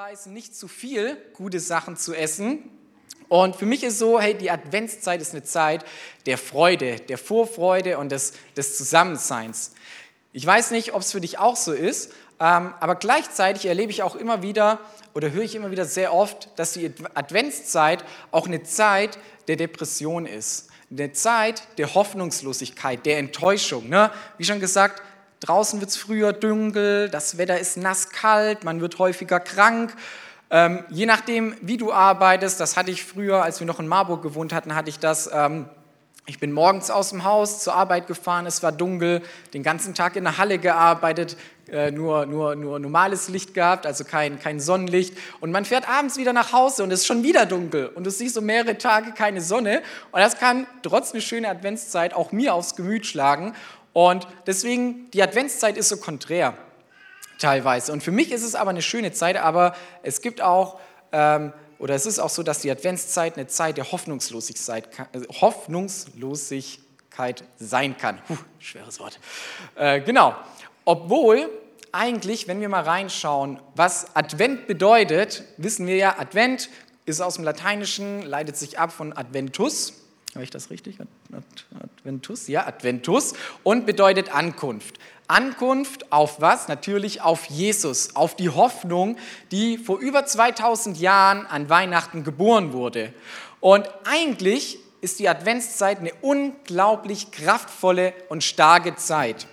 abreißen, nicht zu viel gute Sachen zu essen. Und für mich ist so, hey, die Adventszeit ist eine Zeit der Freude, der Vorfreude und des, des Zusammenseins. Ich weiß nicht, ob es für dich auch so ist, ähm, aber gleichzeitig erlebe ich auch immer wieder oder höre ich immer wieder sehr oft, dass die Adventszeit auch eine Zeit der Depression ist. Eine Zeit der Hoffnungslosigkeit, der Enttäuschung. Ne? Wie schon gesagt, draußen wird es früher dunkel, das Wetter ist nass kalt, man wird häufiger krank. Ähm, je nachdem, wie du arbeitest, das hatte ich früher, als wir noch in Marburg gewohnt hatten, hatte ich das. Ähm, ich bin morgens aus dem Haus zur Arbeit gefahren, es war dunkel, den ganzen Tag in der Halle gearbeitet, äh, nur, nur, nur normales Licht gehabt, also kein, kein Sonnenlicht. Und man fährt abends wieder nach Hause und es ist schon wieder dunkel und du siehst so mehrere Tage keine Sonne. Und das kann trotz einer schönen Adventszeit auch mir aufs Gemüt schlagen. Und deswegen, die Adventszeit ist so konträr teilweise. Und für mich ist es aber eine schöne Zeit, aber es gibt auch, ähm, oder es ist auch so, dass die Adventszeit eine Zeit der Hoffnungslosigkeit, äh, Hoffnungslosigkeit sein kann. Puh, schweres Wort. Äh, genau. Obwohl eigentlich, wenn wir mal reinschauen, was Advent bedeutet, wissen wir ja, Advent ist aus dem Lateinischen, leitet sich ab von Adventus. Habe ich das richtig? Adventus? Ja, Adventus. Und bedeutet Ankunft. Ankunft auf was? Natürlich auf Jesus, auf die Hoffnung, die vor über 2000 Jahren an Weihnachten geboren wurde. Und eigentlich ist die Adventszeit eine unglaublich kraftvolle und starke Zeit.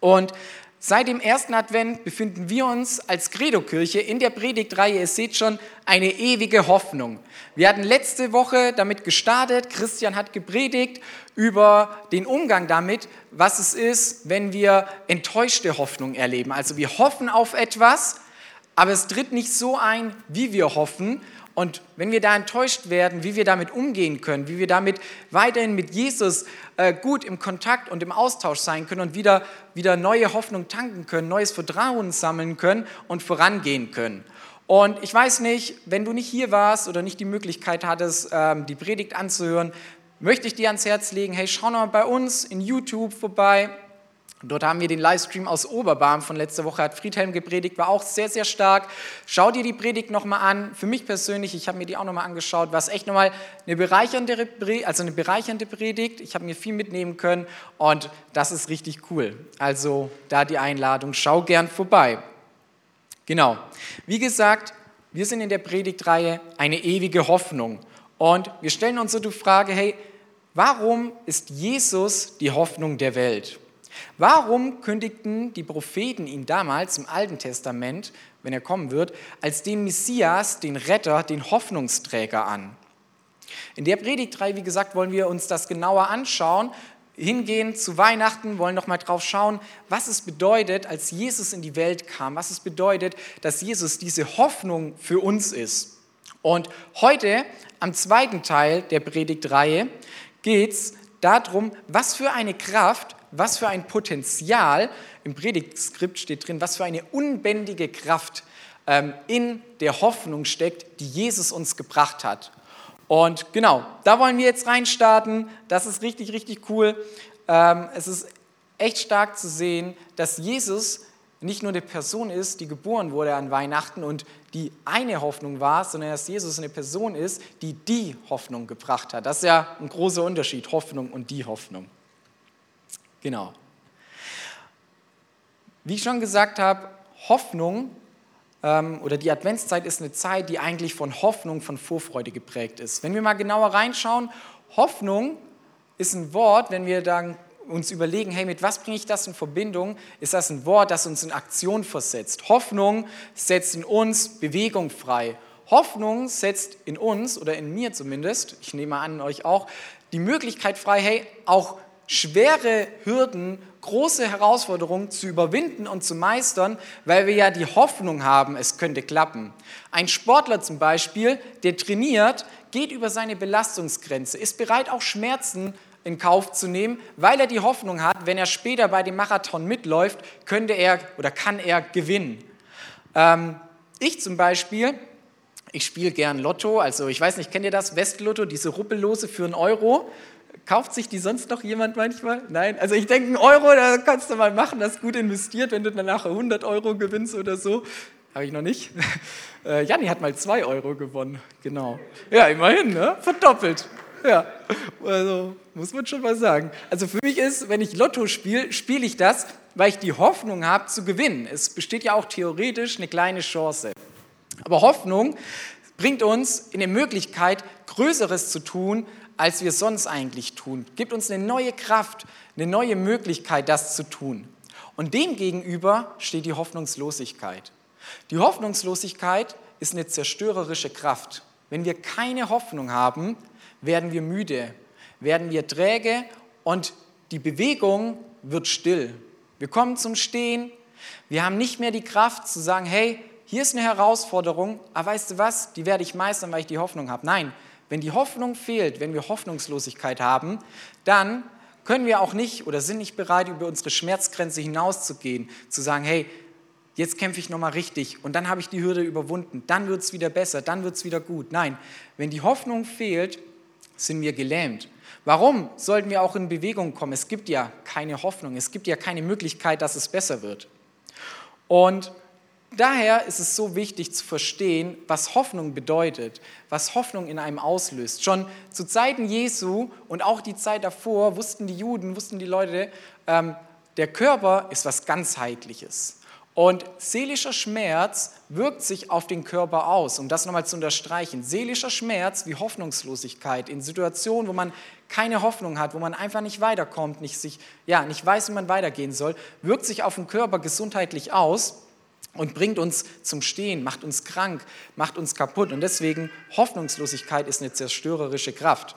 Und Seit dem ersten Advent befinden wir uns als Credo-Kirche in der Predigtreihe, ihr seht schon, eine ewige Hoffnung. Wir hatten letzte Woche damit gestartet, Christian hat gepredigt über den Umgang damit, was es ist, wenn wir enttäuschte Hoffnung erleben. Also wir hoffen auf etwas, aber es tritt nicht so ein, wie wir hoffen und wenn wir da enttäuscht werden, wie wir damit umgehen können, wie wir damit weiterhin mit Jesus äh, gut im Kontakt und im Austausch sein können und wieder, wieder neue Hoffnung tanken können, neues Vertrauen sammeln können und vorangehen können. Und ich weiß nicht, wenn du nicht hier warst oder nicht die Möglichkeit hattest, ähm, die Predigt anzuhören, möchte ich dir ans Herz legen, hey, schau noch mal bei uns in YouTube vorbei, Dort haben wir den Livestream aus Oberbarm von letzter Woche, hat Friedhelm gepredigt, war auch sehr, sehr stark. Schau dir die Predigt nochmal an. Für mich persönlich, ich habe mir die auch nochmal angeschaut, war es echt nochmal eine bereichernde, also eine bereichernde Predigt. Ich habe mir viel mitnehmen können und das ist richtig cool. Also da die Einladung, schau gern vorbei. Genau. Wie gesagt, wir sind in der Predigtreihe eine ewige Hoffnung und wir stellen uns so die Frage, hey, warum ist Jesus die Hoffnung der Welt? Warum kündigten die Propheten ihn damals im Alten Testament, wenn er kommen wird, als den Messias, den Retter, den Hoffnungsträger an? In der Predigtreihe, wie gesagt, wollen wir uns das genauer anschauen, hingehen zu Weihnachten, wollen noch mal drauf schauen, was es bedeutet, als Jesus in die Welt kam, was es bedeutet, dass Jesus diese Hoffnung für uns ist. Und heute, am zweiten Teil der Predigtreihe, geht es darum, was für eine Kraft was für ein Potenzial, im Predigtskript steht drin, was für eine unbändige Kraft ähm, in der Hoffnung steckt, die Jesus uns gebracht hat. Und genau, da wollen wir jetzt reinstarten. Das ist richtig, richtig cool. Ähm, es ist echt stark zu sehen, dass Jesus nicht nur eine Person ist, die geboren wurde an Weihnachten und die eine Hoffnung war, sondern dass Jesus eine Person ist, die die Hoffnung gebracht hat. Das ist ja ein großer Unterschied, Hoffnung und die Hoffnung. Genau. Wie ich schon gesagt habe, Hoffnung ähm, oder die Adventszeit ist eine Zeit, die eigentlich von Hoffnung, von Vorfreude geprägt ist. Wenn wir mal genauer reinschauen, Hoffnung ist ein Wort, wenn wir dann uns überlegen, hey, mit was bringe ich das in Verbindung, ist das ein Wort, das uns in Aktion versetzt. Hoffnung setzt in uns Bewegung frei. Hoffnung setzt in uns oder in mir zumindest, ich nehme an, euch auch, die Möglichkeit frei, hey, auch schwere Hürden, große Herausforderungen zu überwinden und zu meistern, weil wir ja die Hoffnung haben, es könnte klappen. Ein Sportler zum Beispiel, der trainiert, geht über seine Belastungsgrenze, ist bereit, auch Schmerzen in Kauf zu nehmen, weil er die Hoffnung hat, wenn er später bei dem Marathon mitläuft, könnte er oder kann er gewinnen. Ähm, ich zum Beispiel, ich spiele gern Lotto, also ich weiß nicht, kennt ihr das? Westlotto, diese Ruppellose für einen Euro. Kauft sich die sonst noch jemand manchmal? Nein? Also ich denke, ein Euro, da kannst du mal machen, das ist gut investiert, wenn du dann nachher 100 Euro gewinnst oder so. habe ich noch nicht. Äh, Janni hat mal 2 Euro gewonnen, genau. Ja, immerhin, ne? verdoppelt. Ja, also muss man schon mal sagen. Also für mich ist, wenn ich Lotto spiele, spiele ich das, weil ich die Hoffnung habe zu gewinnen. Es besteht ja auch theoretisch eine kleine Chance. Aber Hoffnung bringt uns in die Möglichkeit, Größeres zu tun, als wir sonst eigentlich tun. Gibt uns eine neue Kraft, eine neue Möglichkeit, das zu tun. Und demgegenüber steht die Hoffnungslosigkeit. Die Hoffnungslosigkeit ist eine zerstörerische Kraft. Wenn wir keine Hoffnung haben, werden wir müde, werden wir träge und die Bewegung wird still. Wir kommen zum Stehen. Wir haben nicht mehr die Kraft zu sagen, hey, hier ist eine Herausforderung, aber weißt du was, die werde ich meistern, weil ich die Hoffnung habe. Nein, wenn die Hoffnung fehlt, wenn wir Hoffnungslosigkeit haben, dann können wir auch nicht oder sind nicht bereit, über unsere Schmerzgrenze hinauszugehen, zu sagen, hey, jetzt kämpfe ich nochmal richtig und dann habe ich die Hürde überwunden, dann wird es wieder besser, dann wird es wieder gut. Nein, wenn die Hoffnung fehlt, sind wir gelähmt. Warum sollten wir auch in Bewegung kommen? Es gibt ja keine Hoffnung, es gibt ja keine Möglichkeit, dass es besser wird. Und daher ist es so wichtig zu verstehen, was Hoffnung bedeutet, was Hoffnung in einem auslöst. Schon zu Zeiten Jesu und auch die Zeit davor wussten die Juden, wussten die Leute, ähm, der Körper ist was ganzheitliches. Und seelischer Schmerz wirkt sich auf den Körper aus, um das nochmal zu unterstreichen. Seelischer Schmerz wie Hoffnungslosigkeit in Situationen, wo man keine Hoffnung hat, wo man einfach nicht weiterkommt, nicht, sich, ja, nicht weiß, wie man weitergehen soll, wirkt sich auf den Körper gesundheitlich aus und bringt uns zum Stehen, macht uns krank, macht uns kaputt. Und deswegen Hoffnungslosigkeit ist eine zerstörerische Kraft.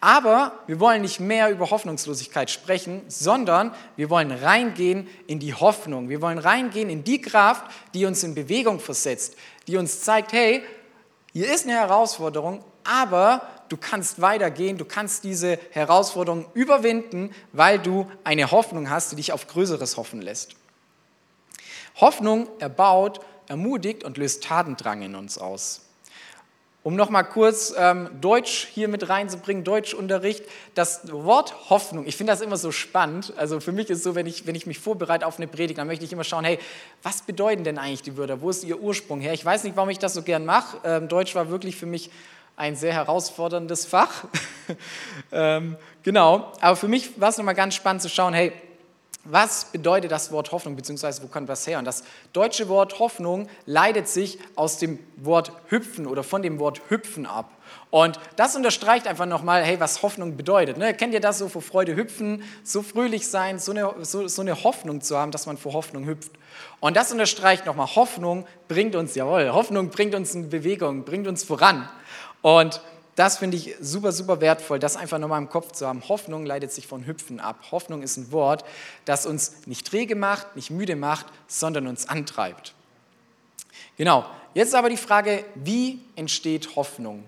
Aber wir wollen nicht mehr über Hoffnungslosigkeit sprechen, sondern wir wollen reingehen in die Hoffnung. Wir wollen reingehen in die Kraft, die uns in Bewegung versetzt, die uns zeigt, hey, hier ist eine Herausforderung, aber du kannst weitergehen, du kannst diese Herausforderung überwinden, weil du eine Hoffnung hast, die dich auf Größeres hoffen lässt. Hoffnung erbaut, ermutigt und löst Tatendrang in uns aus. Um nochmal kurz ähm, Deutsch hier mit reinzubringen, Deutschunterricht, das Wort Hoffnung, ich finde das immer so spannend. Also für mich ist es so, wenn ich, wenn ich mich vorbereite auf eine Predigt, dann möchte ich immer schauen, hey, was bedeuten denn eigentlich die Wörter? Wo ist ihr Ursprung her? Ich weiß nicht, warum ich das so gern mache. Ähm, Deutsch war wirklich für mich ein sehr herausforderndes Fach. ähm, genau, aber für mich war es nochmal ganz spannend zu schauen, hey, was bedeutet das Wort Hoffnung, beziehungsweise wo kommt das her? Und das deutsche Wort Hoffnung leitet sich aus dem Wort hüpfen oder von dem Wort hüpfen ab. Und das unterstreicht einfach nochmal, hey, was Hoffnung bedeutet. Ne? Kennt ihr das so vor Freude hüpfen, so fröhlich sein, so eine, so, so eine Hoffnung zu haben, dass man vor Hoffnung hüpft? Und das unterstreicht nochmal, Hoffnung bringt uns, jawohl, Hoffnung bringt uns in Bewegung, bringt uns voran. Und das finde ich super, super wertvoll, das einfach nochmal im Kopf zu haben. Hoffnung leitet sich von Hüpfen ab. Hoffnung ist ein Wort, das uns nicht träge macht, nicht müde macht, sondern uns antreibt. Genau, jetzt aber die Frage, wie entsteht Hoffnung?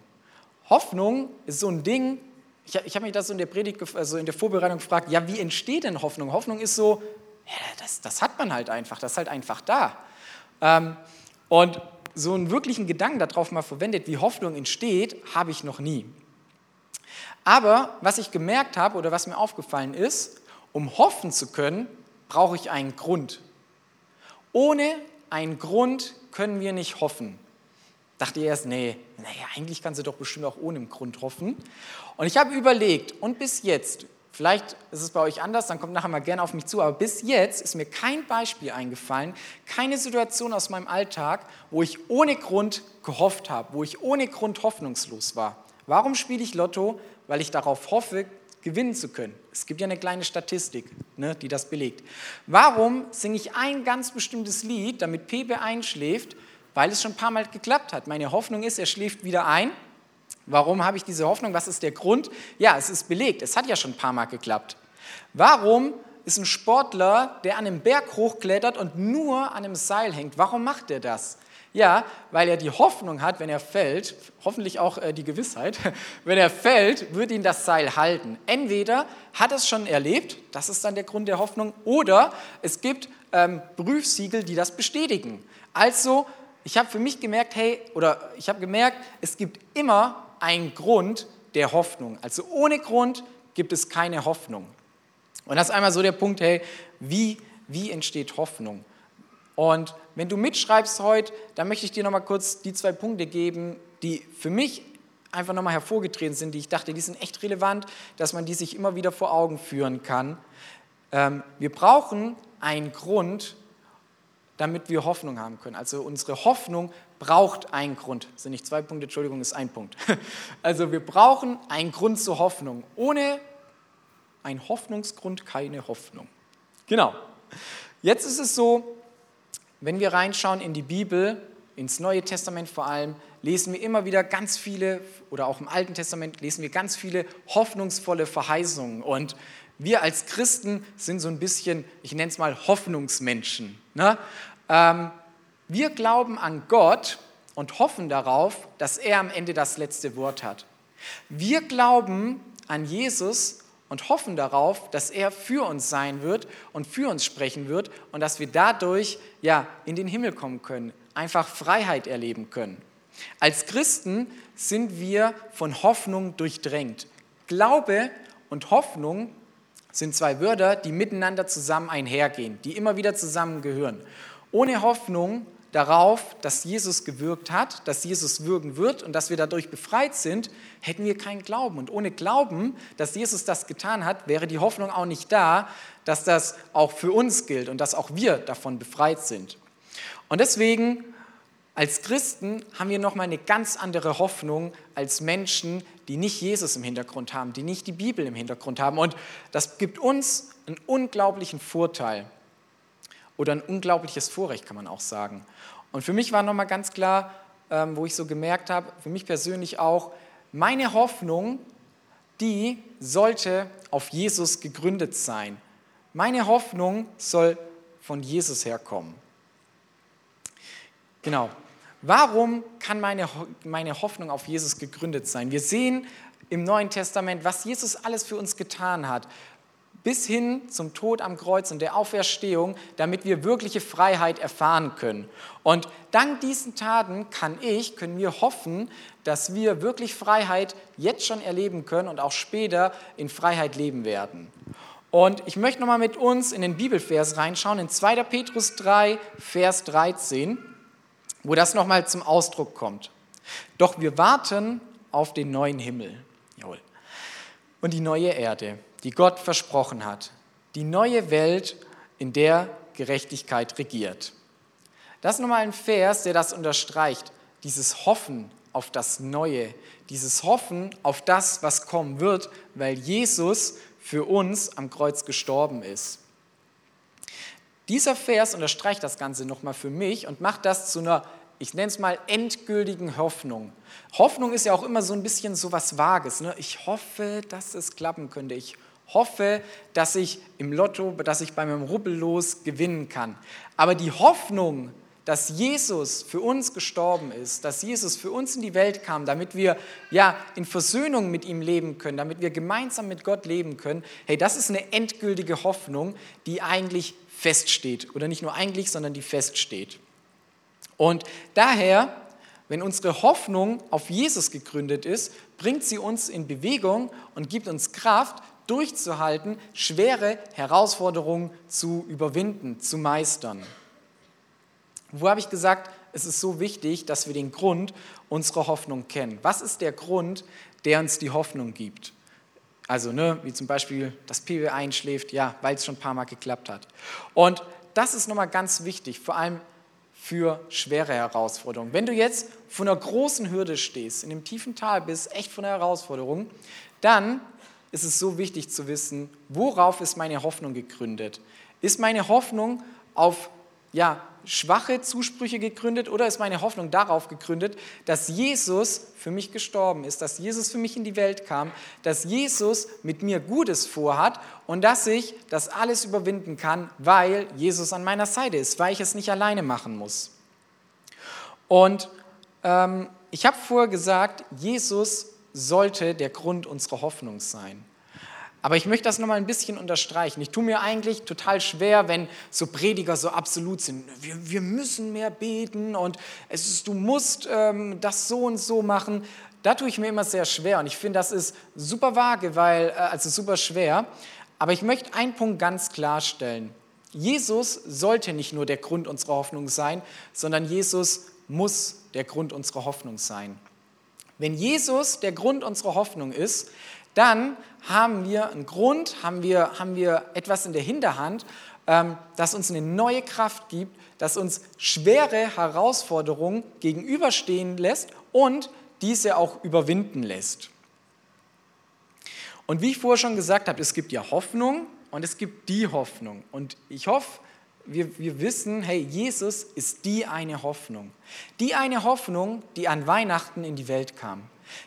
Hoffnung ist so ein Ding, ich, ich habe mich das so in der Predigt, also in der Vorbereitung gefragt, ja, wie entsteht denn Hoffnung? Hoffnung ist so, ja, das, das hat man halt einfach, das ist halt einfach da. Ähm, und so einen wirklichen Gedanken darauf mal verwendet, wie Hoffnung entsteht, habe ich noch nie. Aber was ich gemerkt habe oder was mir aufgefallen ist, um hoffen zu können, brauche ich einen Grund. Ohne einen Grund können wir nicht hoffen. Dachte ich erst, nee, naja, eigentlich kannst du doch bestimmt auch ohne Grund hoffen. Und ich habe überlegt, und bis jetzt Vielleicht ist es bei euch anders, dann kommt nachher mal gerne auf mich zu, aber bis jetzt ist mir kein Beispiel eingefallen, keine Situation aus meinem Alltag, wo ich ohne Grund gehofft habe, wo ich ohne Grund hoffnungslos war. Warum spiele ich Lotto? Weil ich darauf hoffe, gewinnen zu können. Es gibt ja eine kleine Statistik, ne, die das belegt. Warum singe ich ein ganz bestimmtes Lied, damit Pepe einschläft? Weil es schon ein paar Mal geklappt hat. Meine Hoffnung ist, er schläft wieder ein Warum habe ich diese Hoffnung? Was ist der Grund? Ja, es ist belegt. Es hat ja schon ein paar Mal geklappt. Warum ist ein Sportler, der an einem Berg hochklettert und nur an einem Seil hängt, warum macht er das? Ja, weil er die Hoffnung hat, wenn er fällt, hoffentlich auch äh, die Gewissheit, wenn er fällt, wird ihn das Seil halten. Entweder hat er es schon erlebt, das ist dann der Grund der Hoffnung, oder es gibt ähm, Prüfsiegel, die das bestätigen. Also, ich habe für mich gemerkt, hey, oder ich habe gemerkt, es gibt immer ein Grund der Hoffnung. Also ohne Grund gibt es keine Hoffnung. Und das ist einmal so der Punkt, hey, wie, wie entsteht Hoffnung? Und wenn du mitschreibst heute, dann möchte ich dir nochmal kurz die zwei Punkte geben, die für mich einfach nochmal hervorgetreten sind, die ich dachte, die sind echt relevant, dass man die sich immer wieder vor Augen führen kann. Ähm, wir brauchen einen Grund, damit wir Hoffnung haben können. Also unsere Hoffnung braucht einen Grund. Das sind nicht zwei Punkte, Entschuldigung, ist ein Punkt. Also wir brauchen einen Grund zur Hoffnung. Ohne einen Hoffnungsgrund keine Hoffnung. Genau. Jetzt ist es so, wenn wir reinschauen in die Bibel, ins Neue Testament vor allem, lesen wir immer wieder ganz viele, oder auch im Alten Testament lesen wir ganz viele hoffnungsvolle Verheißungen. Und wir als Christen sind so ein bisschen, ich nenne es mal Hoffnungsmenschen. Ne? Ähm, wir glauben an Gott und hoffen darauf, dass er am Ende das letzte Wort hat. Wir glauben an Jesus und hoffen darauf, dass er für uns sein wird und für uns sprechen wird und dass wir dadurch ja in den Himmel kommen können, einfach Freiheit erleben können. Als Christen sind wir von Hoffnung durchdrängt. Glaube und Hoffnung sind zwei Wörter, die miteinander zusammen einhergehen, die immer wieder zusammengehören. Ohne Hoffnung darauf, dass Jesus gewirkt hat, dass Jesus wirken wird und dass wir dadurch befreit sind, hätten wir keinen Glauben. Und ohne Glauben, dass Jesus das getan hat, wäre die Hoffnung auch nicht da, dass das auch für uns gilt und dass auch wir davon befreit sind. Und deswegen als Christen haben wir nochmal eine ganz andere Hoffnung als Menschen, die nicht Jesus im Hintergrund haben, die nicht die Bibel im Hintergrund haben. Und das gibt uns einen unglaublichen Vorteil oder ein unglaubliches Vorrecht, kann man auch sagen. Und für mich war nochmal ganz klar, ähm, wo ich so gemerkt habe, für mich persönlich auch, meine Hoffnung, die sollte auf Jesus gegründet sein. Meine Hoffnung soll von Jesus herkommen. Genau. Warum kann meine, meine Hoffnung auf Jesus gegründet sein? Wir sehen im Neuen Testament, was Jesus alles für uns getan hat bis hin zum Tod am Kreuz und der Auferstehung, damit wir wirkliche Freiheit erfahren können. Und dank diesen Taten kann ich, können wir hoffen, dass wir wirklich Freiheit jetzt schon erleben können und auch später in Freiheit leben werden. Und ich möchte nochmal mit uns in den Bibelvers reinschauen, in 2. Petrus 3, Vers 13, wo das nochmal zum Ausdruck kommt. Doch wir warten auf den neuen Himmel und die neue Erde die Gott versprochen hat. Die neue Welt, in der Gerechtigkeit regiert. Das ist nochmal ein Vers, der das unterstreicht. Dieses Hoffen auf das Neue, dieses Hoffen auf das, was kommen wird, weil Jesus für uns am Kreuz gestorben ist. Dieser Vers unterstreicht das Ganze nochmal für mich und macht das zu einer ich nenne es mal endgültigen Hoffnung. Hoffnung ist ja auch immer so ein bisschen so was Vages. Ne? Ich hoffe, dass es klappen könnte. Ich hoffe, dass ich im Lotto, dass ich bei meinem Rubbellos gewinnen kann. Aber die Hoffnung, dass Jesus für uns gestorben ist, dass Jesus für uns in die Welt kam, damit wir ja in Versöhnung mit ihm leben können, damit wir gemeinsam mit Gott leben können, hey, das ist eine endgültige Hoffnung, die eigentlich feststeht. Oder nicht nur eigentlich, sondern die feststeht. Und daher, wenn unsere Hoffnung auf Jesus gegründet ist, bringt sie uns in Bewegung und gibt uns Kraft, durchzuhalten, schwere Herausforderungen zu überwinden, zu meistern. Wo habe ich gesagt, es ist so wichtig, dass wir den Grund unserer Hoffnung kennen. Was ist der Grund, der uns die Hoffnung gibt? Also, ne, wie zum Beispiel, dass PW einschläft, ja, weil es schon ein paar Mal geklappt hat. Und das ist nochmal ganz wichtig, vor allem für schwere Herausforderungen. Wenn du jetzt vor einer großen Hürde stehst, in einem tiefen Tal bist, echt vor einer Herausforderung, dann ist es so wichtig zu wissen, worauf ist meine Hoffnung gegründet? Ist meine Hoffnung auf ja, schwache Zusprüche gegründet oder ist meine Hoffnung darauf gegründet, dass Jesus für mich gestorben ist, dass Jesus für mich in die Welt kam, dass Jesus mit mir Gutes vorhat und dass ich das alles überwinden kann, weil Jesus an meiner Seite ist, weil ich es nicht alleine machen muss. Und ähm, ich habe vorher gesagt, Jesus sollte der Grund unserer Hoffnung sein. Aber ich möchte das nochmal ein bisschen unterstreichen. Ich tue mir eigentlich total schwer, wenn so Prediger so absolut sind. Wir, wir müssen mehr beten und es ist, du musst ähm, das so und so machen. Da tue ich mir immer sehr schwer und ich finde, das ist super vage, weil, äh, also super schwer. Aber ich möchte einen Punkt ganz klarstellen. Jesus sollte nicht nur der Grund unserer Hoffnung sein, sondern Jesus muss der Grund unserer Hoffnung sein. Wenn Jesus der Grund unserer Hoffnung ist, dann haben wir einen Grund, haben wir, haben wir etwas in der Hinterhand, ähm, das uns eine neue Kraft gibt, das uns schwere Herausforderungen gegenüberstehen lässt und diese auch überwinden lässt. Und wie ich vorher schon gesagt habe, es gibt ja Hoffnung und es gibt die Hoffnung. Und ich hoffe, wir, wir wissen, hey, Jesus ist die eine Hoffnung. Die eine Hoffnung, die an Weihnachten in die Welt kam.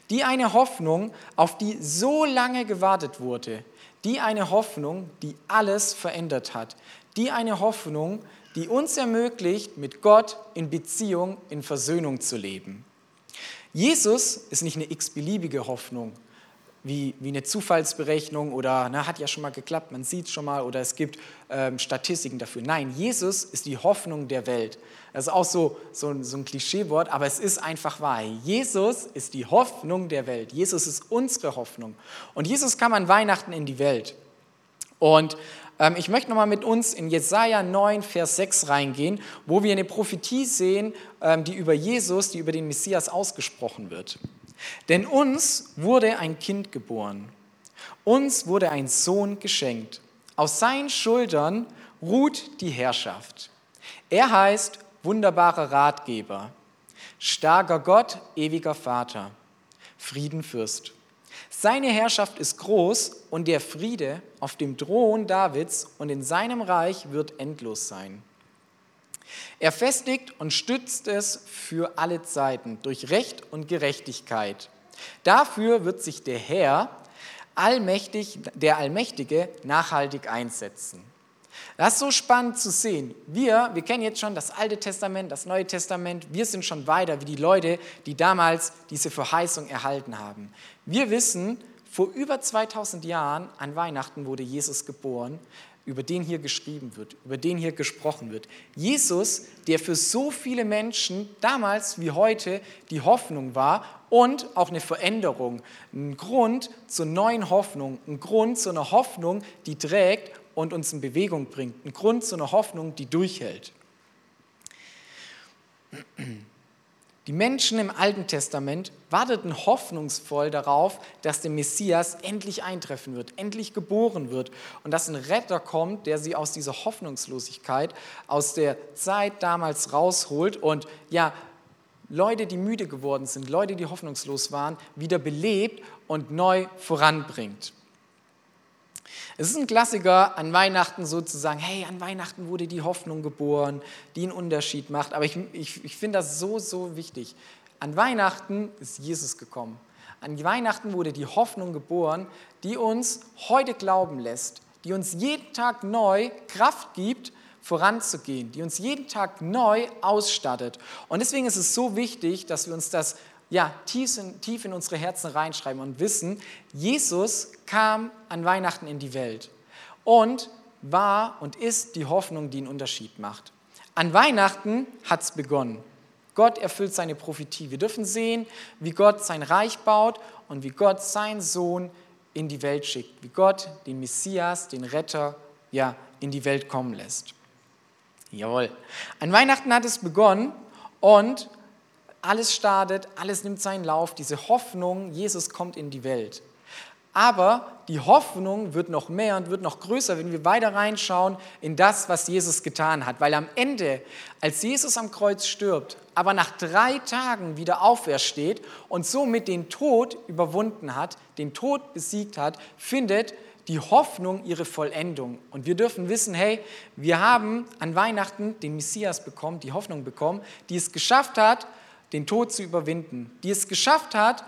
Die eine Hoffnung, auf die so lange gewartet wurde. Die eine Hoffnung, die alles verändert hat. Die eine Hoffnung, die uns ermöglicht, mit Gott in Beziehung, in Versöhnung zu leben. Jesus ist nicht eine x-beliebige Hoffnung, wie, wie eine Zufallsberechnung oder na, hat ja schon mal geklappt, man sieht schon mal oder es gibt ähm, Statistiken dafür. Nein, Jesus ist die Hoffnung der Welt. Das ist auch so, so, so ein Klischeewort, aber es ist einfach wahr. Jesus ist die Hoffnung der Welt. Jesus ist unsere Hoffnung. Und Jesus kam an Weihnachten in die Welt. Und ähm, ich möchte nochmal mit uns in Jesaja 9, Vers 6 reingehen, wo wir eine Prophetie sehen, ähm, die über Jesus, die über den Messias ausgesprochen wird. Denn uns wurde ein Kind geboren, uns wurde ein Sohn geschenkt. Aus seinen Schultern ruht die Herrschaft. Er heißt wunderbarer Ratgeber, starker Gott, ewiger Vater, Friedenfürst. Seine Herrschaft ist groß und der Friede auf dem Thron Davids und in seinem Reich wird endlos sein. Er festigt und stützt es für alle Zeiten durch Recht und Gerechtigkeit. Dafür wird sich der Herr, allmächtig, der Allmächtige, nachhaltig einsetzen. Das ist so spannend zu sehen. Wir, wir kennen jetzt schon das Alte Testament, das Neue Testament. Wir sind schon weiter wie die Leute, die damals diese Verheißung erhalten haben. Wir wissen, vor über 2000 Jahren an Weihnachten wurde Jesus geboren über den hier geschrieben wird, über den hier gesprochen wird. Jesus, der für so viele Menschen damals wie heute die Hoffnung war und auch eine Veränderung, ein Grund zur neuen Hoffnung, ein Grund zu einer Hoffnung, die trägt und uns in Bewegung bringt, ein Grund zu einer Hoffnung, die durchhält. Die Menschen im Alten Testament warteten hoffnungsvoll darauf, dass der Messias endlich eintreffen wird, endlich geboren wird und dass ein Retter kommt, der sie aus dieser Hoffnungslosigkeit, aus der Zeit damals rausholt und ja, Leute, die müde geworden sind, Leute, die hoffnungslos waren, wieder belebt und neu voranbringt. Es ist ein Klassiker an Weihnachten sozusagen, hey, an Weihnachten wurde die Hoffnung geboren, die einen Unterschied macht. Aber ich, ich, ich finde das so, so wichtig. An Weihnachten ist Jesus gekommen. An Weihnachten wurde die Hoffnung geboren, die uns heute glauben lässt, die uns jeden Tag neu Kraft gibt, voranzugehen, die uns jeden Tag neu ausstattet. Und deswegen ist es so wichtig, dass wir uns das ja, tief, in, tief in unsere Herzen reinschreiben und wissen, Jesus kam an Weihnachten in die Welt und war und ist die Hoffnung, die einen Unterschied macht. An Weihnachten hat es begonnen. Gott erfüllt seine Prophetie. Wir dürfen sehen, wie Gott sein Reich baut und wie Gott seinen Sohn in die Welt schickt, wie Gott den Messias, den Retter, ja, in die Welt kommen lässt. Jawohl. An Weihnachten hat es begonnen und alles startet, alles nimmt seinen Lauf, diese Hoffnung, Jesus kommt in die Welt. Aber die Hoffnung wird noch mehr und wird noch größer, wenn wir weiter reinschauen in das, was Jesus getan hat. Weil am Ende, als Jesus am Kreuz stirbt, aber nach drei Tagen wieder aufersteht und somit den Tod überwunden hat, den Tod besiegt hat, findet die Hoffnung ihre Vollendung. Und wir dürfen wissen, hey, wir haben an Weihnachten den Messias bekommen, die Hoffnung bekommen, die es geschafft hat, den Tod zu überwinden, die es geschafft hat,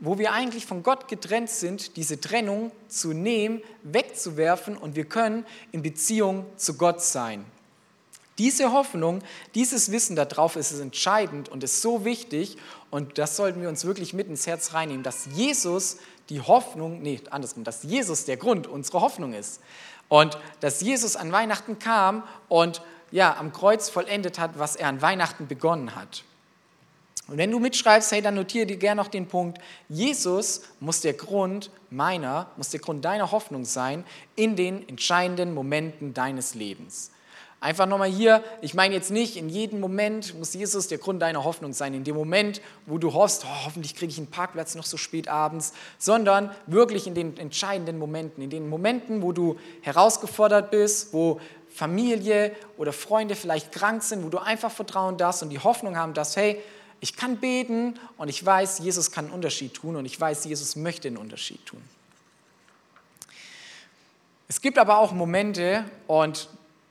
wo wir eigentlich von Gott getrennt sind, diese Trennung zu nehmen, wegzuwerfen und wir können in Beziehung zu Gott sein. Diese Hoffnung, dieses Wissen darauf ist es entscheidend und ist so wichtig und das sollten wir uns wirklich mit ins Herz reinnehmen, dass Jesus die Hoffnung, nee, andersrum, dass Jesus der Grund unserer Hoffnung ist und dass Jesus an Weihnachten kam und ja, am Kreuz vollendet hat, was er an Weihnachten begonnen hat. Und wenn du mitschreibst, hey, dann notiere dir gerne noch den Punkt, Jesus muss der Grund meiner, muss der Grund deiner Hoffnung sein in den entscheidenden Momenten deines Lebens. Einfach nochmal hier, ich meine jetzt nicht, in jedem Moment muss Jesus der Grund deiner Hoffnung sein, in dem Moment, wo du hoffst, oh, hoffentlich kriege ich einen Parkplatz noch so spät abends, sondern wirklich in den entscheidenden Momenten, in den Momenten, wo du herausgefordert bist, wo Familie oder Freunde vielleicht krank sind, wo du einfach vertrauen darfst und die Hoffnung haben darfst, hey, ich kann beten und ich weiß, Jesus kann einen Unterschied tun und ich weiß, Jesus möchte einen Unterschied tun. Es gibt aber auch Momente, und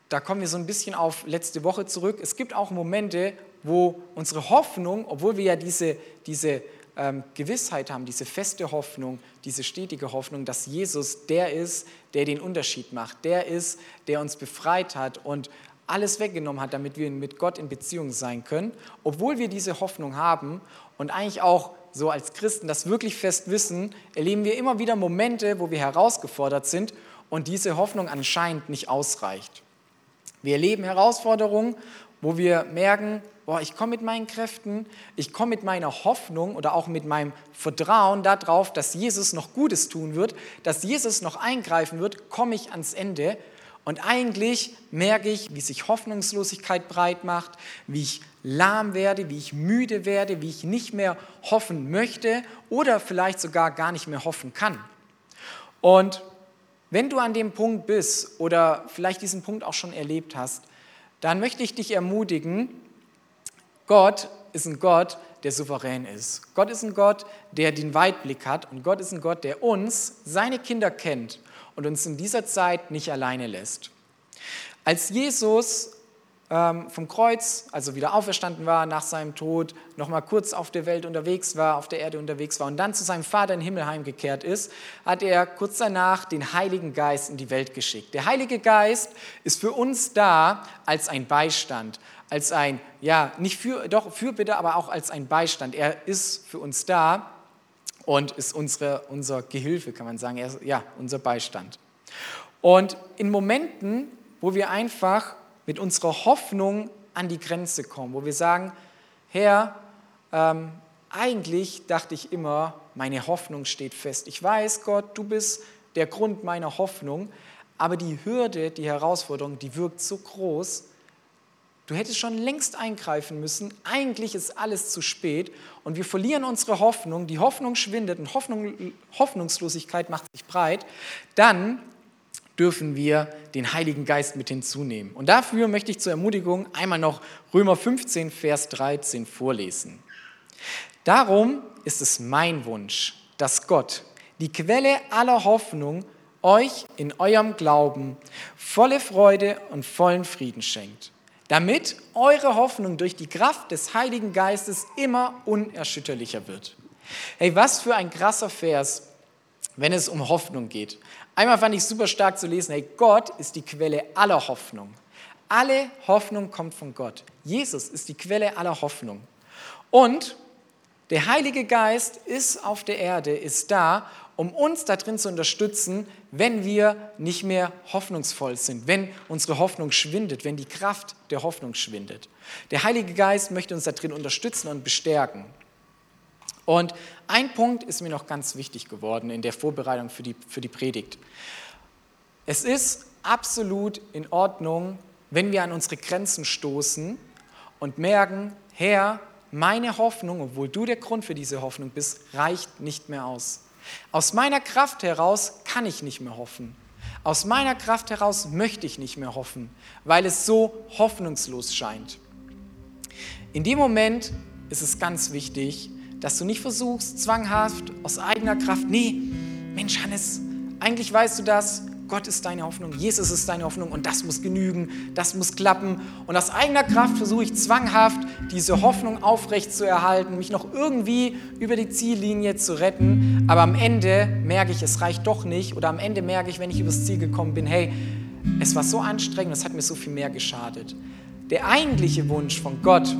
da kommen wir so ein bisschen auf letzte Woche zurück. Es gibt auch Momente, wo unsere Hoffnung, obwohl wir ja diese, diese ähm, Gewissheit haben, diese feste Hoffnung, diese stetige Hoffnung, dass Jesus der ist, der den Unterschied macht, der ist, der uns befreit hat und alles weggenommen hat, damit wir mit Gott in Beziehung sein können, obwohl wir diese Hoffnung haben und eigentlich auch so als Christen das wirklich fest wissen, erleben wir immer wieder Momente, wo wir herausgefordert sind und diese Hoffnung anscheinend nicht ausreicht. Wir erleben Herausforderungen, wo wir merken, boah, ich komme mit meinen Kräften, ich komme mit meiner Hoffnung oder auch mit meinem Vertrauen darauf, dass Jesus noch Gutes tun wird, dass Jesus noch eingreifen wird, komme ich ans Ende. Und eigentlich merke ich, wie sich Hoffnungslosigkeit breit macht, wie ich lahm werde, wie ich müde werde, wie ich nicht mehr hoffen möchte oder vielleicht sogar gar nicht mehr hoffen kann. Und wenn du an dem Punkt bist oder vielleicht diesen Punkt auch schon erlebt hast, dann möchte ich dich ermutigen, Gott ist ein Gott, der souverän ist. Gott ist ein Gott, der den Weitblick hat und Gott ist ein Gott, der uns, seine Kinder kennt und uns in dieser Zeit nicht alleine lässt. Als Jesus ähm, vom Kreuz, also wieder auferstanden war nach seinem Tod, nochmal kurz auf der Welt unterwegs war, auf der Erde unterwegs war und dann zu seinem Vater im Himmel heimgekehrt ist, hat er kurz danach den Heiligen Geist in die Welt geschickt. Der Heilige Geist ist für uns da als ein Beistand, als ein, ja, nicht für, doch für bitte, aber auch als ein Beistand. Er ist für uns da und ist unsere, unser Gehilfe, kann man sagen. Ist, ja, unser Beistand. Und in Momenten, wo wir einfach mit unserer Hoffnung an die Grenze kommen, wo wir sagen, Herr, ähm, eigentlich dachte ich immer, meine Hoffnung steht fest. Ich weiß, Gott, du bist der Grund meiner Hoffnung, aber die Hürde, die Herausforderung, die wirkt so groß. Du hättest schon längst eingreifen müssen. Eigentlich ist alles zu spät und wir verlieren unsere Hoffnung. Die Hoffnung schwindet und Hoffnung, Hoffnungslosigkeit macht sich breit. Dann dürfen wir den Heiligen Geist mit hinzunehmen. Und dafür möchte ich zur Ermutigung einmal noch Römer 15, Vers 13 vorlesen. Darum ist es mein Wunsch, dass Gott, die Quelle aller Hoffnung, euch in eurem Glauben volle Freude und vollen Frieden schenkt, damit eure Hoffnung durch die Kraft des Heiligen Geistes immer unerschütterlicher wird. Hey, was für ein krasser Vers, wenn es um Hoffnung geht. Einmal fand ich super stark zu lesen, hey, Gott ist die Quelle aller Hoffnung. Alle Hoffnung kommt von Gott. Jesus ist die Quelle aller Hoffnung. Und der Heilige Geist ist auf der Erde, ist da, um uns darin zu unterstützen, wenn wir nicht mehr hoffnungsvoll sind, wenn unsere Hoffnung schwindet, wenn die Kraft der Hoffnung schwindet. Der Heilige Geist möchte uns darin unterstützen und bestärken. Und ein Punkt ist mir noch ganz wichtig geworden in der Vorbereitung für die, für die Predigt. Es ist absolut in Ordnung, wenn wir an unsere Grenzen stoßen und merken, Herr, meine Hoffnung, obwohl du der Grund für diese Hoffnung bist, reicht nicht mehr aus. Aus meiner Kraft heraus kann ich nicht mehr hoffen. Aus meiner Kraft heraus möchte ich nicht mehr hoffen, weil es so hoffnungslos scheint. In dem Moment ist es ganz wichtig, dass du nicht versuchst, zwanghaft aus eigener Kraft, nee, Mensch, Hannes, eigentlich weißt du das, Gott ist deine Hoffnung, Jesus ist deine Hoffnung und das muss genügen, das muss klappen. Und aus eigener Kraft versuche ich zwanghaft, diese Hoffnung aufrecht zu erhalten, mich noch irgendwie über die Ziellinie zu retten. Aber am Ende merke ich, es reicht doch nicht. Oder am Ende merke ich, wenn ich übers Ziel gekommen bin, hey, es war so anstrengend, es hat mir so viel mehr geschadet. Der eigentliche Wunsch von Gott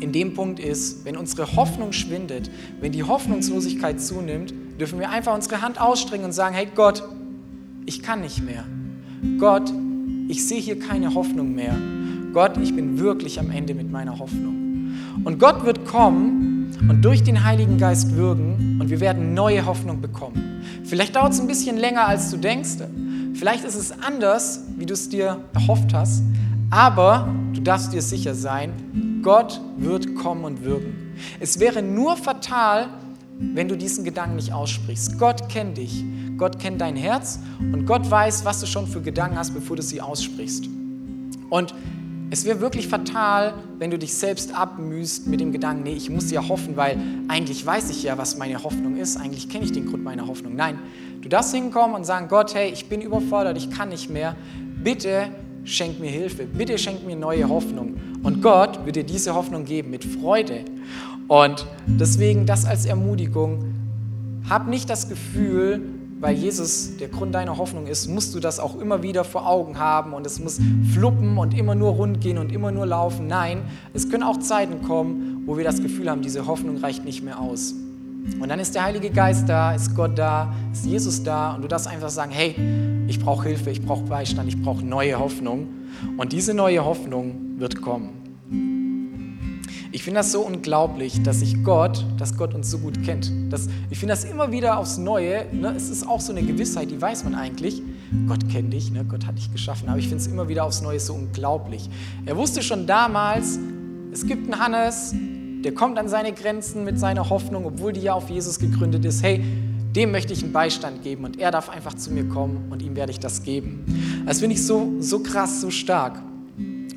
in dem Punkt ist, wenn unsere Hoffnung schwindet, wenn die Hoffnungslosigkeit zunimmt, dürfen wir einfach unsere Hand ausstrecken und sagen, hey Gott, ich kann nicht mehr. Gott, ich sehe hier keine Hoffnung mehr. Gott, ich bin wirklich am Ende mit meiner Hoffnung. Und Gott wird kommen und durch den Heiligen Geist wirken und wir werden neue Hoffnung bekommen. Vielleicht dauert es ein bisschen länger, als du denkst. Vielleicht ist es anders, wie du es dir erhofft hast. Aber du darfst dir sicher sein, Gott wird kommen und wirken. Es wäre nur fatal, wenn du diesen Gedanken nicht aussprichst. Gott kennt dich, Gott kennt dein Herz und Gott weiß, was du schon für Gedanken hast, bevor du sie aussprichst. Und es wäre wirklich fatal, wenn du dich selbst abmühst mit dem Gedanken, nee, ich muss ja hoffen, weil eigentlich weiß ich ja, was meine Hoffnung ist, eigentlich kenne ich den Grund meiner Hoffnung. Nein, du darfst hinkommen und sagen, Gott, hey, ich bin überfordert, ich kann nicht mehr, bitte schenk mir Hilfe, bitte schenk mir neue Hoffnung. Und Gott wird dir diese Hoffnung geben mit Freude. Und deswegen das als Ermutigung. Hab nicht das Gefühl, weil Jesus der Grund deiner Hoffnung ist, musst du das auch immer wieder vor Augen haben und es muss fluppen und immer nur rund gehen und immer nur laufen. Nein, es können auch Zeiten kommen, wo wir das Gefühl haben, diese Hoffnung reicht nicht mehr aus. Und dann ist der Heilige Geist da, ist Gott da, ist Jesus da und du darfst einfach sagen, hey, ich brauche Hilfe, ich brauche Beistand, ich brauche neue Hoffnung. Und diese neue Hoffnung wird kommen. Ich finde das so unglaublich, dass sich Gott, dass Gott uns so gut kennt. Das, ich finde das immer wieder aufs Neue. Ne? Es ist auch so eine Gewissheit, die weiß man eigentlich. Gott kennt dich, ne? Gott hat dich geschaffen. Aber ich finde es immer wieder aufs Neue so unglaublich. Er wusste schon damals, es gibt einen Hannes, der kommt an seine Grenzen mit seiner Hoffnung, obwohl die ja auf Jesus gegründet ist. Hey, dem möchte ich einen Beistand geben und er darf einfach zu mir kommen und ihm werde ich das geben. Das finde ich so, so krass, so stark.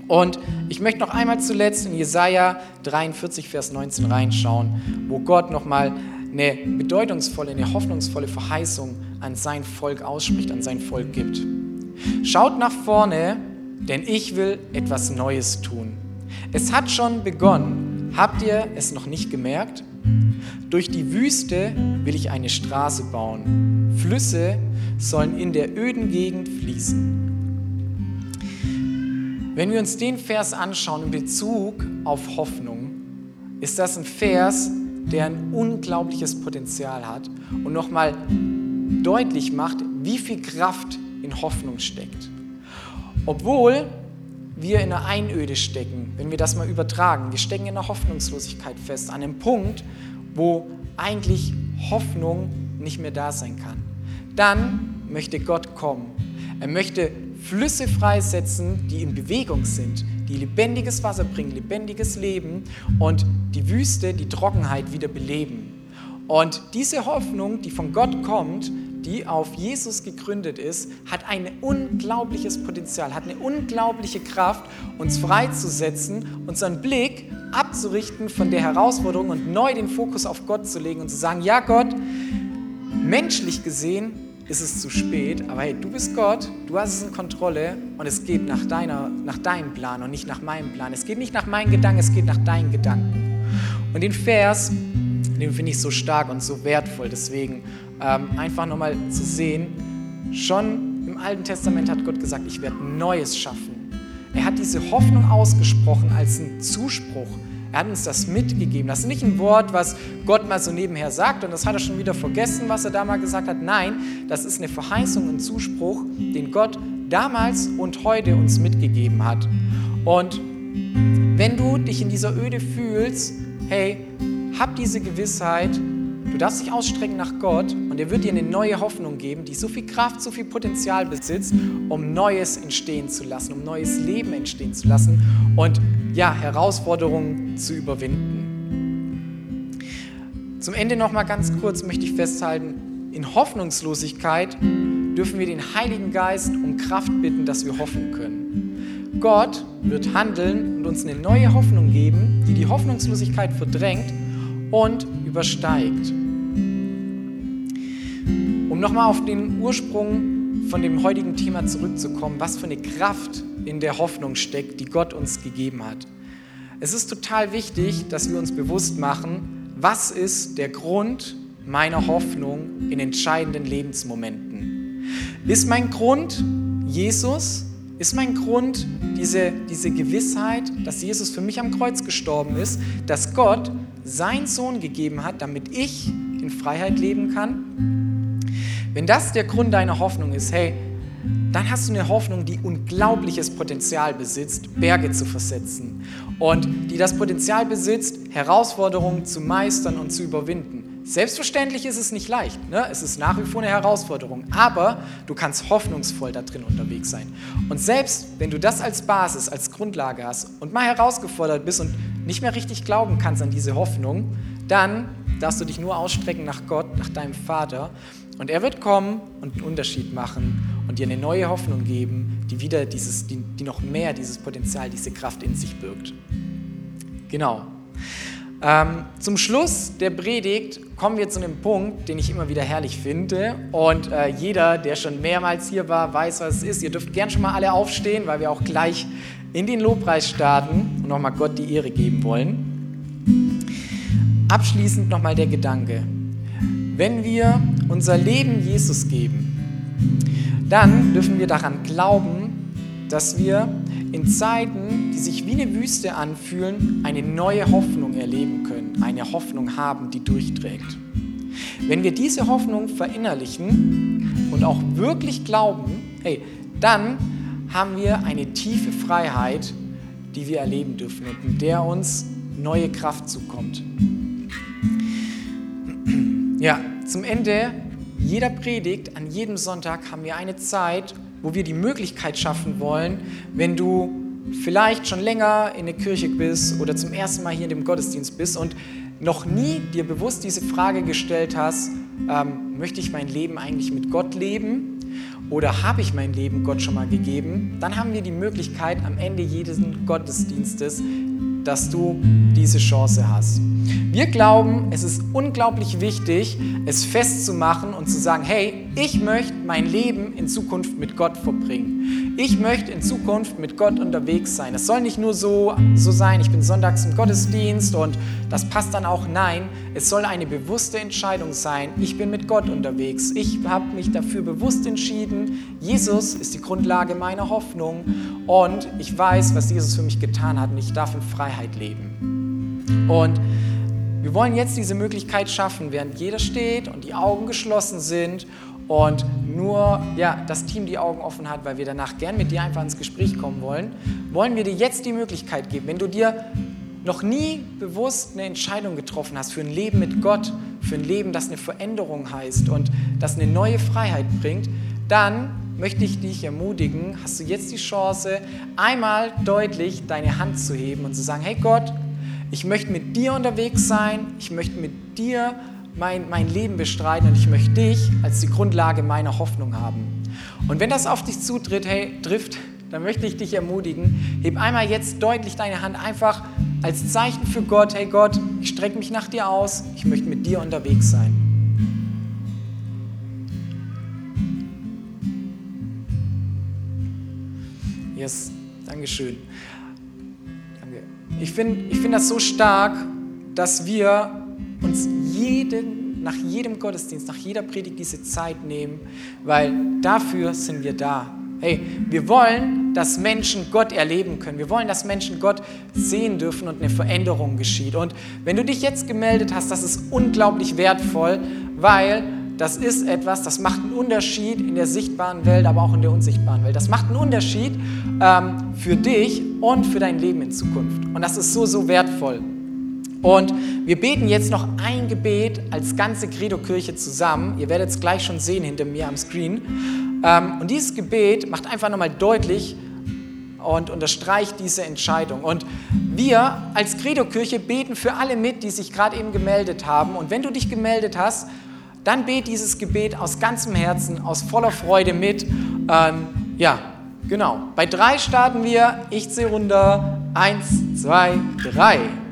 Und ich möchte noch einmal zuletzt in Jesaja 43, Vers 19 reinschauen, wo Gott nochmal eine bedeutungsvolle, eine hoffnungsvolle Verheißung an sein Volk ausspricht, an sein Volk gibt. Schaut nach vorne, denn ich will etwas Neues tun. Es hat schon begonnen. Habt ihr es noch nicht gemerkt? Durch die Wüste will ich eine Straße bauen. Flüsse sollen in der öden Gegend fließen. Wenn wir uns den Vers anschauen in Bezug auf Hoffnung, ist das ein Vers, der ein unglaubliches Potenzial hat und nochmal deutlich macht, wie viel Kraft in Hoffnung steckt. Obwohl wir in einer Einöde stecken, wenn wir das mal übertragen, wir stecken in einer Hoffnungslosigkeit fest, an einem Punkt, wo eigentlich Hoffnung nicht mehr da sein kann. Dann möchte Gott kommen. Er möchte Flüsse freisetzen, die in Bewegung sind, die lebendiges Wasser bringen, lebendiges Leben und die Wüste, die Trockenheit wieder beleben. Und diese Hoffnung, die von Gott kommt, die auf Jesus gegründet ist, hat ein unglaubliches Potenzial, hat eine unglaubliche Kraft, uns freizusetzen, unseren Blick abzurichten von der Herausforderung und neu den Fokus auf Gott zu legen und zu sagen, ja Gott, menschlich gesehen ist es zu spät, aber hey, du bist Gott, du hast es in Kontrolle und es geht nach, deiner, nach deinem Plan und nicht nach meinem Plan. Es geht nicht nach meinen Gedanken, es geht nach deinen Gedanken. Und den Vers, den finde ich so stark und so wertvoll, deswegen ähm, einfach nochmal zu sehen, schon im Alten Testament hat Gott gesagt, ich werde Neues schaffen. Er hat diese Hoffnung ausgesprochen als einen Zuspruch, er hat uns das mitgegeben. Das ist nicht ein Wort, was Gott mal so nebenher sagt und das hat er schon wieder vergessen, was er da mal gesagt hat. Nein, das ist eine Verheißung und Zuspruch, den Gott damals und heute uns mitgegeben hat. Und wenn du dich in dieser Öde fühlst, hey, hab diese Gewissheit, Du darfst dich ausstrecken nach Gott und er wird dir eine neue Hoffnung geben, die so viel Kraft, so viel Potenzial besitzt, um Neues entstehen zu lassen, um neues Leben entstehen zu lassen und ja, Herausforderungen zu überwinden. Zum Ende noch mal ganz kurz möchte ich festhalten, in Hoffnungslosigkeit dürfen wir den Heiligen Geist um Kraft bitten, dass wir hoffen können. Gott wird handeln und uns eine neue Hoffnung geben, die die Hoffnungslosigkeit verdrängt und übersteigt. Um nochmal auf den Ursprung von dem heutigen Thema zurückzukommen, was für eine Kraft in der Hoffnung steckt, die Gott uns gegeben hat. Es ist total wichtig, dass wir uns bewusst machen, was ist der Grund meiner Hoffnung in entscheidenden Lebensmomenten. Ist mein Grund Jesus? Ist mein Grund diese, diese Gewissheit, dass Jesus für mich am Kreuz gestorben ist, dass Gott seinen Sohn gegeben hat, damit ich in Freiheit leben kann? Wenn das der Grund deiner Hoffnung ist, hey, dann hast du eine Hoffnung, die unglaubliches Potenzial besitzt, Berge zu versetzen. und die das Potenzial besitzt, Herausforderungen zu meistern und zu überwinden. Selbstverständlich ist es nicht leicht, ne? es ist nach wie vor eine Herausforderung, aber du kannst hoffnungsvoll da drin unterwegs sein. Und selbst wenn du das als Basis, als Grundlage hast und mal herausgefordert bist und nicht mehr richtig glauben kannst an diese Hoffnung, dann darfst du dich nur ausstrecken nach Gott, nach deinem Vater und er wird kommen und einen Unterschied machen und dir eine neue Hoffnung geben, die wieder dieses, die, die noch mehr dieses Potenzial, diese Kraft in sich birgt. Genau. Ähm, zum Schluss der Predigt kommen wir zu einem Punkt, den ich immer wieder herrlich finde. Und äh, jeder, der schon mehrmals hier war, weiß, was es ist. Ihr dürft gern schon mal alle aufstehen, weil wir auch gleich in den Lobpreis starten und nochmal Gott die Ehre geben wollen. Abschließend nochmal der Gedanke. Wenn wir unser Leben Jesus geben, dann dürfen wir daran glauben, dass wir in Zeiten, die sich wie eine Wüste anfühlen, eine neue Hoffnung erleben können, eine Hoffnung haben, die durchträgt. Wenn wir diese Hoffnung verinnerlichen und auch wirklich glauben, hey, dann haben wir eine tiefe Freiheit, die wir erleben dürfen und in der uns neue Kraft zukommt. Ja, zum Ende jeder Predigt, an jedem Sonntag haben wir eine Zeit, wo wir die Möglichkeit schaffen wollen, wenn du vielleicht schon länger in der Kirche bist oder zum ersten Mal hier in dem Gottesdienst bist und noch nie dir bewusst diese Frage gestellt hast, ähm, möchte ich mein Leben eigentlich mit Gott leben oder habe ich mein Leben Gott schon mal gegeben, dann haben wir die Möglichkeit am Ende jedes Gottesdienstes dass du diese Chance hast. Wir glauben, es ist unglaublich wichtig, es festzumachen und zu sagen, hey, ich möchte mein Leben in Zukunft mit Gott verbringen. Ich möchte in Zukunft mit Gott unterwegs sein. Es soll nicht nur so, so sein, ich bin sonntags im Gottesdienst und das passt dann auch. Nein, es soll eine bewusste Entscheidung sein. Ich bin mit Gott unterwegs. Ich habe mich dafür bewusst entschieden. Jesus ist die Grundlage meiner Hoffnung und ich weiß, was Jesus für mich getan hat und ich darf in Freiheit leben. Und wir wollen jetzt diese Möglichkeit schaffen, während jeder steht und die Augen geschlossen sind und nur ja, das Team die Augen offen hat, weil wir danach gern mit dir einfach ins Gespräch kommen wollen, wollen wir dir jetzt die Möglichkeit geben, wenn du dir noch nie bewusst eine Entscheidung getroffen hast für ein Leben mit Gott, für ein Leben, das eine Veränderung heißt und das eine neue Freiheit bringt, dann möchte ich dich ermutigen, hast du jetzt die Chance, einmal deutlich deine Hand zu heben und zu sagen, hey Gott, ich möchte mit dir unterwegs sein, ich möchte mit dir mein, mein Leben bestreiten und ich möchte dich als die Grundlage meiner Hoffnung haben. Und wenn das auf dich zutritt, hey, trifft, dann möchte ich dich ermutigen, heb einmal jetzt deutlich deine Hand einfach als Zeichen für Gott, hey Gott, ich strecke mich nach dir aus, ich möchte mit dir unterwegs sein. Yes, Dankeschön. Danke. Ich finde ich find das so stark, dass wir uns jeden, nach jedem Gottesdienst, nach jeder Predigt diese Zeit nehmen, weil dafür sind wir da. Hey, wir wollen, dass Menschen Gott erleben können. Wir wollen, dass Menschen Gott sehen dürfen und eine Veränderung geschieht. Und wenn du dich jetzt gemeldet hast, das ist unglaublich wertvoll, weil das ist etwas, das macht einen Unterschied in der sichtbaren Welt, aber auch in der unsichtbaren Welt. Das macht einen Unterschied ähm, für dich und für dein Leben in Zukunft. Und das ist so, so wertvoll. Und wir beten jetzt noch ein Gebet als ganze Credo-Kirche zusammen. Ihr werdet es gleich schon sehen hinter mir am Screen. Ähm, und dieses Gebet macht einfach nochmal deutlich und unterstreicht diese Entscheidung. Und wir als Credo-Kirche beten für alle mit, die sich gerade eben gemeldet haben. Und wenn du dich gemeldet hast, dann bet dieses Gebet aus ganzem Herzen, aus voller Freude mit. Ähm, ja, genau. Bei drei starten wir. Ich zähle runter. Eins, zwei, drei.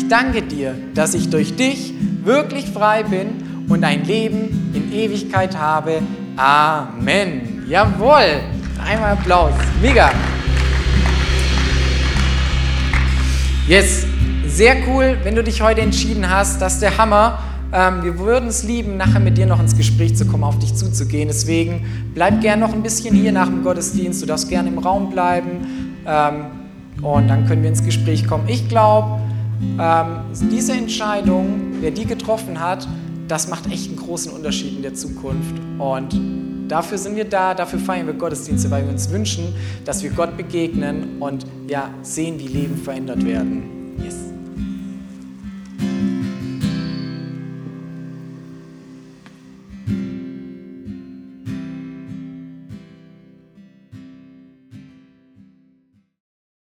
Ich danke dir, dass ich durch dich wirklich frei bin und ein Leben in Ewigkeit habe. Amen. Jawohl. Einmal Applaus. Mega. Yes, sehr cool, wenn du dich heute entschieden hast, das ist der Hammer. Ähm, wir würden es lieben, nachher mit dir noch ins Gespräch zu kommen, auf dich zuzugehen. Deswegen bleib gern noch ein bisschen hier nach dem Gottesdienst. Du darfst gerne im Raum bleiben ähm, und dann können wir ins Gespräch kommen. Ich glaube, ähm, diese Entscheidung, wer die getroffen hat, das macht echt einen großen Unterschied in der Zukunft. Und dafür sind wir da, dafür feiern wir Gottesdienste, weil wir uns wünschen, dass wir Gott begegnen und ja, sehen, wie Leben verändert werden. Yes.